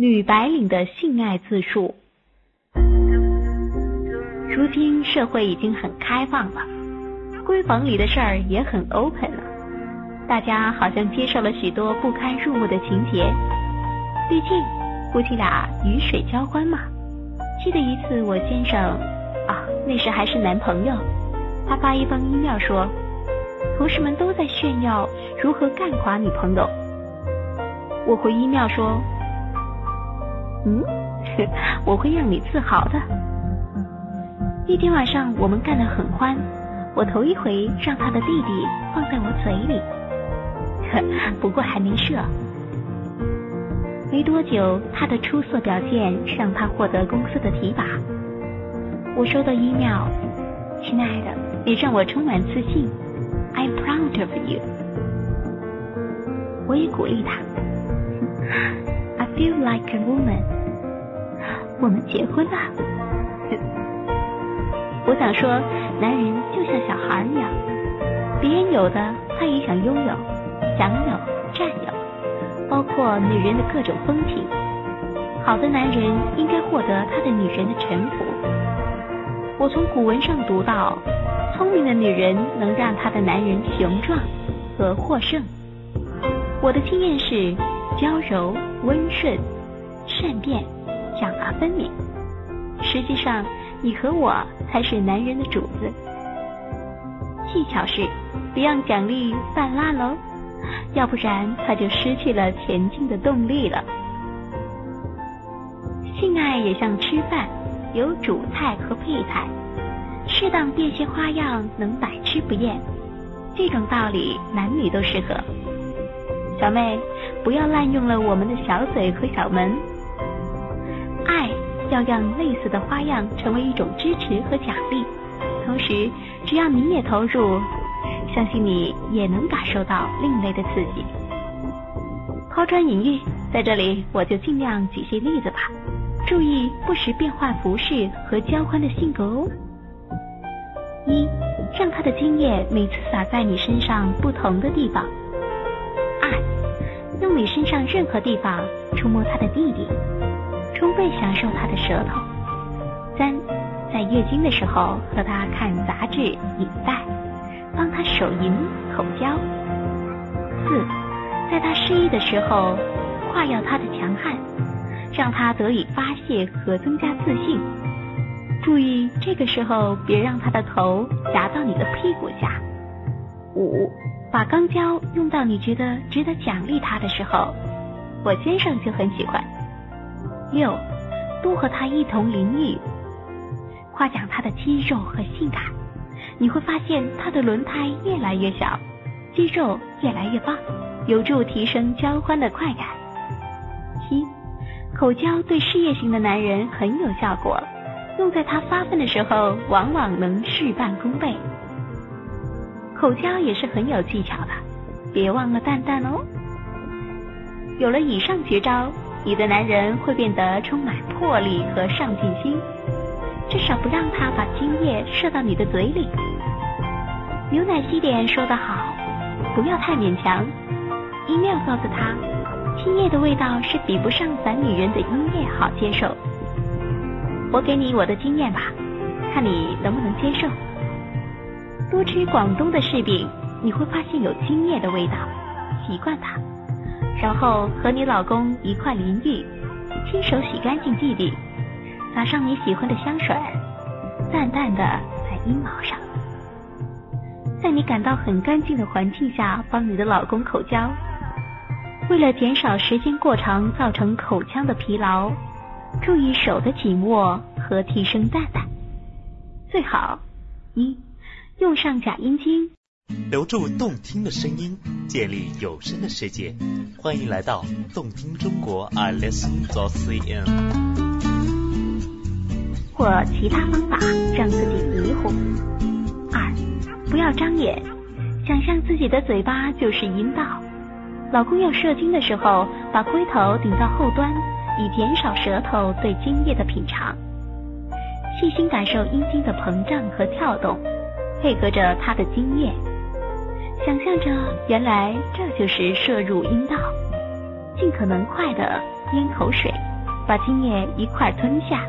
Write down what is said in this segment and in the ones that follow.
女白领的性爱自述。如今社会已经很开放了，闺房里的事儿也很 open 了，大家好像接受了许多不堪入目的情节。毕竟夫妻俩鱼水交欢嘛。记得一次，我先生啊，那时还是男朋友，他发一封 email 说，同事们都在炫耀如何干垮女朋友。我回 email 说，嗯，我会让你自豪的。一天晚上我们干得很欢，我头一回让他的弟弟放在我嘴里，不过还没射。没多久，他的出色表现让他获得公司的提拔。我收到 email，亲爱的，你让我充满自信，I'm proud of you。我也鼓励他 feel like a woman。我们结婚吧。我想说，男人就像小孩一样，别人有的他也想拥有，享有，占有。包括女人的各种风情，好的男人应该获得他的女人的臣服。我从古文上读到，聪明的女人能让她的男人雄壮和获胜。我的经验是，娇柔、温顺、善变、奖罚分明。实际上，你和我才是男人的主子。技巧是，别让奖励泛滥喽。要不然他就失去了前进的动力了。性爱也像吃饭，有主菜和配菜，适当变些花样，能百吃不厌。这种道理男女都适合。小妹，不要滥用了我们的小嘴和小门。爱要让类似的花样成为一种支持和奖励，同时只要你也投入。相信你也能感受到另类的刺激。抛砖引玉，在这里我就尽量举些例子吧。注意不时变换服饰和交换的性格哦。一，让他的精液每次洒在你身上不同的地方。你身上任何地方触摸他的弟弟，充分享受他的舌头。三，在月经的时候和他看杂志、影带。帮他手淫口交。四，在他失意的时候，夸耀他的强悍，让他得以发泄和增加自信。注意这个时候别让他的头夹到你的屁股下。五，把钢胶用到你觉得值得奖励他的时候，我先生就很喜欢。六，多和他一同淋浴，夸奖他的肌肉和性感。你会发现他的轮胎越来越小，肌肉越来越棒，有助提升交欢的快感。七，口交对事业型的男人很有效果，用在他发奋的时候，往往能事半功倍。口交也是很有技巧的，别忘了蛋蛋哦。有了以上绝招，你的男人会变得充满魄力和上进心。至少不让他把精液射到你的嘴里。牛奶西点说得好，不要太勉强。一定要告诉他，精液的味道是比不上咱女人的音液好接受。我给你我的经验吧，看你能不能接受。多吃广东的柿饼，你会发现有精液的味道，习惯它。然后和你老公一块淋浴，亲手洗干净弟弟。撒上你喜欢的香水，淡淡的在阴毛上，在你感到很干净的环境下帮你的老公口交。为了减少时间过长造成口腔的疲劳，注意手的紧握和提升蛋蛋。最好一用上假阴茎，留住动听的声音，建立有声的世界。欢迎来到动听中国，I listen to CN。或其他方法让自己迷糊。二，不要张眼，想象自己的嘴巴就是阴道。老公要射精的时候，把龟头顶到后端，以减少舌头对精液的品尝。细心感受阴茎的膨胀和跳动，配合着他的精液，想象着原来这就是射入阴道，尽可能快的咽口水，把精液一块吞下。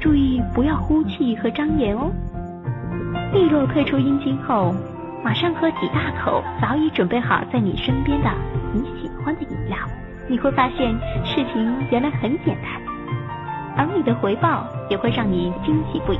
注意不要呼气和张眼哦。利落退出阴茎后，马上喝几大口早已准备好在你身边的你喜欢的饮料，你会发现事情原来很简单，而你的回报也会让你惊喜不已。